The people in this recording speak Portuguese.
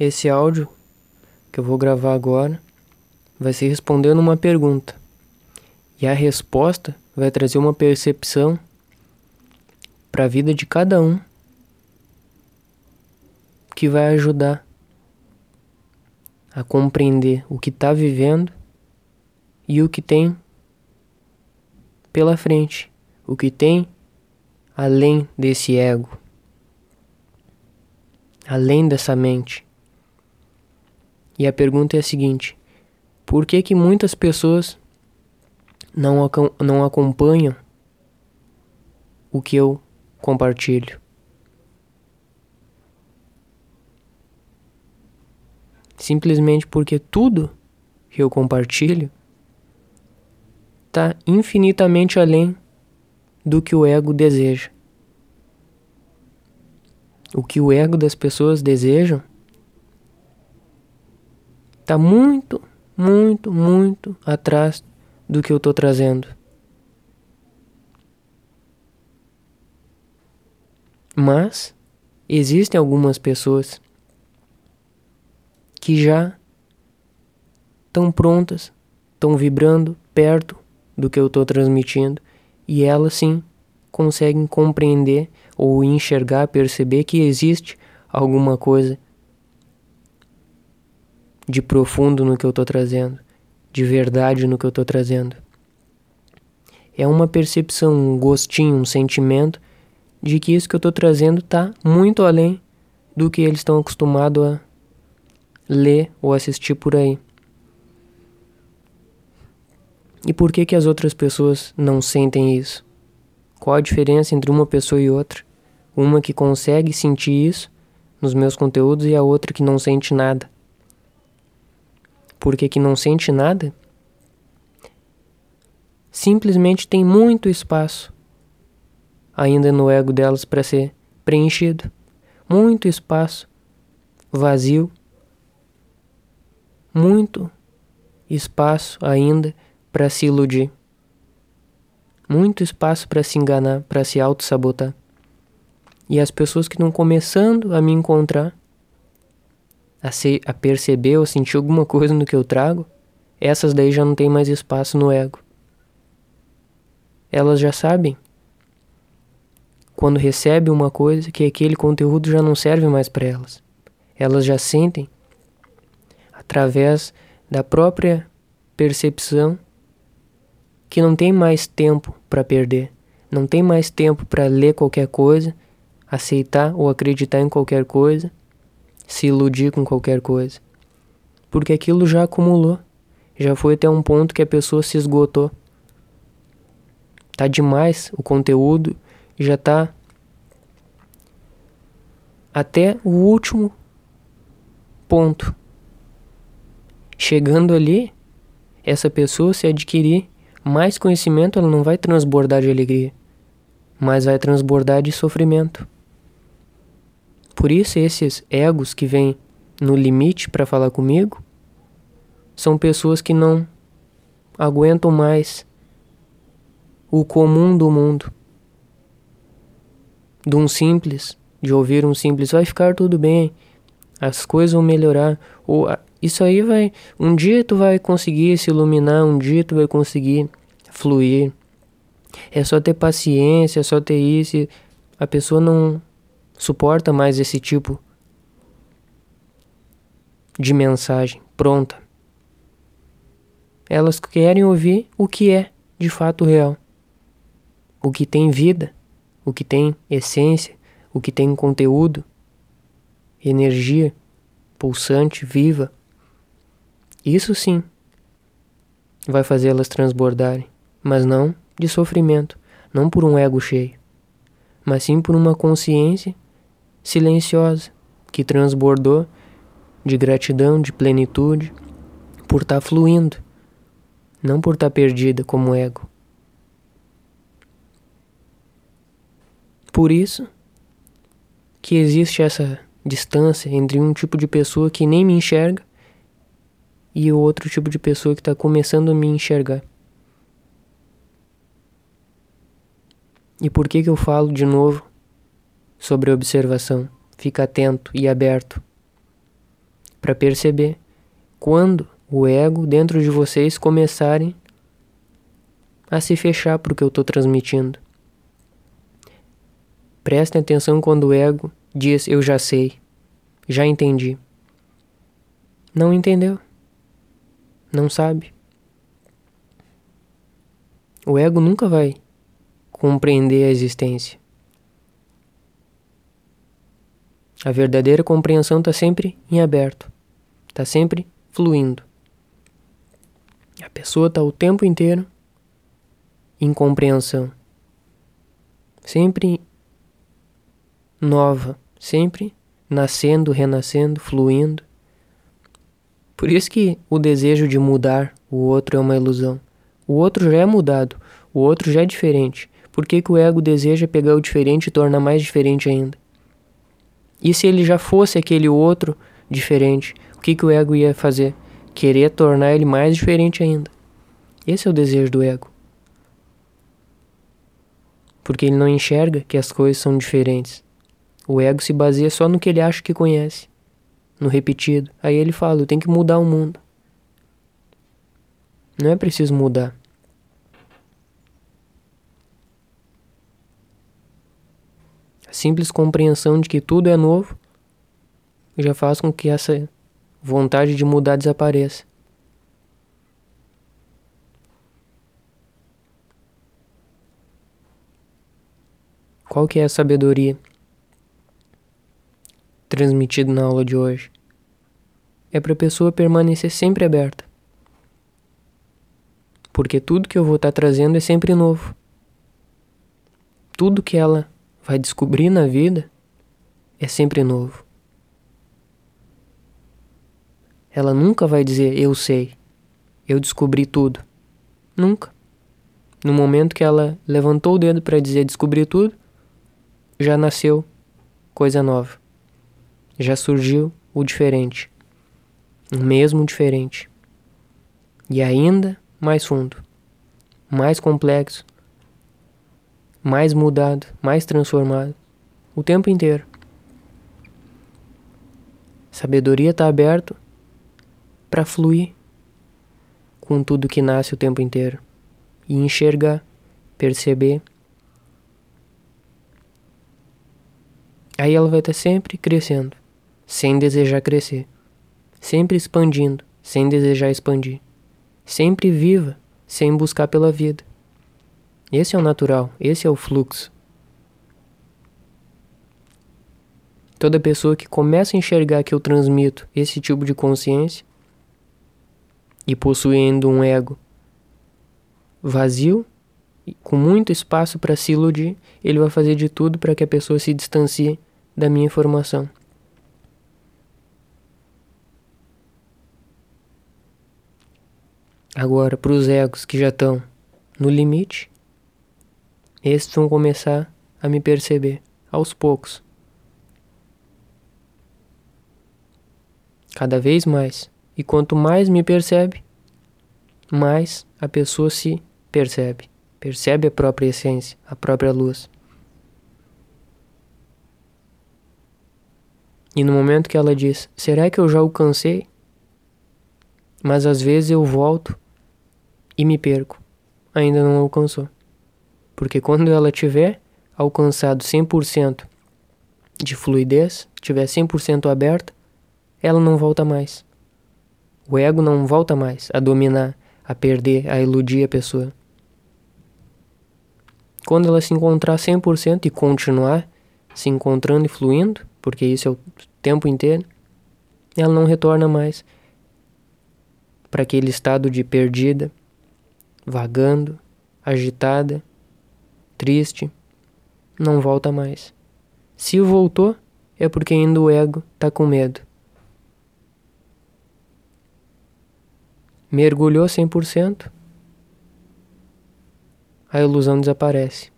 esse áudio que eu vou gravar agora vai ser respondendo uma pergunta. E a resposta vai trazer uma percepção para a vida de cada um que vai ajudar a compreender o que está vivendo e o que tem pela frente, o que tem além desse ego, além dessa mente. E a pergunta é a seguinte: por que que muitas pessoas não, não acompanham o que eu compartilho? Simplesmente porque tudo que eu compartilho está infinitamente além do que o ego deseja. O que o ego das pessoas desejam está muito, muito, muito atrás do que eu estou trazendo. Mas existem algumas pessoas que já estão prontas, estão vibrando perto do que eu estou transmitindo e elas sim conseguem compreender ou enxergar, perceber que existe alguma coisa de profundo no que eu estou trazendo, de verdade no que eu estou trazendo. É uma percepção, um gostinho, um sentimento de que isso que eu estou trazendo está muito além do que eles estão acostumados a ler ou assistir por aí. E por que que as outras pessoas não sentem isso? Qual a diferença entre uma pessoa e outra? Uma que consegue sentir isso nos meus conteúdos e a outra que não sente nada. Por que que não sente nada? Simplesmente tem muito espaço ainda no ego delas para ser preenchido. Muito espaço vazio muito espaço ainda para se iludir. Muito espaço para se enganar, para se auto-sabotar. E as pessoas que estão começando a me encontrar, a, se, a perceber ou sentir alguma coisa no que eu trago, essas daí já não tem mais espaço no ego. Elas já sabem quando recebem uma coisa que aquele conteúdo já não serve mais para elas. Elas já sentem através da própria percepção que não tem mais tempo para perder, não tem mais tempo para ler qualquer coisa, aceitar ou acreditar em qualquer coisa, se iludir com qualquer coisa. Porque aquilo já acumulou, já foi até um ponto que a pessoa se esgotou. Tá demais o conteúdo, já tá até o último ponto Chegando ali, essa pessoa, se adquirir mais conhecimento, ela não vai transbordar de alegria, mas vai transbordar de sofrimento. Por isso, esses egos que vêm no limite para falar comigo são pessoas que não aguentam mais o comum do mundo. De um simples, de ouvir um simples, vai ficar tudo bem, as coisas vão melhorar, ou isso aí vai. Um dia tu vai conseguir se iluminar, um dia tu vai conseguir fluir. É só ter paciência, é só ter isso. A pessoa não suporta mais esse tipo de mensagem pronta. Elas querem ouvir o que é de fato real. O que tem vida, o que tem essência, o que tem conteúdo, energia pulsante, viva. Isso sim vai fazê-las transbordarem, mas não de sofrimento, não por um ego cheio, mas sim por uma consciência silenciosa que transbordou de gratidão, de plenitude, por estar tá fluindo, não por estar tá perdida como ego. Por isso que existe essa distância entre um tipo de pessoa que nem me enxerga e o outro tipo de pessoa que está começando a me enxergar. E por que, que eu falo de novo sobre observação? Fica atento e aberto. para perceber quando o ego dentro de vocês começarem a se fechar para o que eu estou transmitindo. Prestem atenção quando o ego diz eu já sei, já entendi. Não entendeu. Não sabe. O ego nunca vai compreender a existência. A verdadeira compreensão está sempre em aberto, está sempre fluindo. A pessoa está o tempo inteiro em compreensão, sempre nova, sempre nascendo, renascendo, fluindo. Por isso que o desejo de mudar o outro é uma ilusão. O outro já é mudado, o outro já é diferente. Por que, que o ego deseja pegar o diferente e tornar mais diferente ainda? E se ele já fosse aquele outro diferente, o que, que o ego ia fazer? Querer tornar ele mais diferente ainda. Esse é o desejo do ego. Porque ele não enxerga que as coisas são diferentes. O ego se baseia só no que ele acha que conhece, no repetido. Aí ele fala: eu tenho que mudar o mundo. Não é preciso mudar. A simples compreensão de que tudo é novo já faz com que essa vontade de mudar desapareça. Qual que é a sabedoria transmitida na aula de hoje? É para a pessoa permanecer sempre aberta. Porque tudo que eu vou estar tá trazendo é sempre novo. Tudo que ela vai descobrir na vida é sempre novo. Ela nunca vai dizer eu sei, eu descobri tudo. Nunca. No momento que ela levantou o dedo para dizer descobri tudo, já nasceu coisa nova. Já surgiu o diferente. O mesmo diferente. E ainda mais fundo, mais complexo, mais mudado, mais transformado, o tempo inteiro. Sabedoria está aberto para fluir com tudo que nasce o tempo inteiro e enxergar, perceber. Aí ela vai estar tá sempre crescendo, sem desejar crescer, sempre expandindo, sem desejar expandir, sempre viva, sem buscar pela vida. Esse é o natural, esse é o fluxo. Toda pessoa que começa a enxergar que eu transmito esse tipo de consciência e possuindo um ego vazio, com muito espaço para se iludir, ele vai fazer de tudo para que a pessoa se distancie da minha informação. Agora, para os egos que já estão no limite, estes vão começar a me perceber aos poucos. Cada vez mais. E quanto mais me percebe, mais a pessoa se percebe. Percebe a própria essência, a própria luz. E no momento que ela diz: Será que eu já alcancei? Mas às vezes eu volto e me perco. Ainda não alcançou. Porque quando ela tiver alcançado 100% de fluidez, tiver 100% aberta, ela não volta mais. O ego não volta mais a dominar, a perder, a iludir a pessoa. Quando ela se encontrar 100% e continuar se encontrando e fluindo, porque isso é o tempo inteiro, ela não retorna mais para aquele estado de perdida, vagando, agitada, triste, não volta mais. Se voltou, é porque ainda o ego tá com medo. Mergulhou 100%, a ilusão desaparece.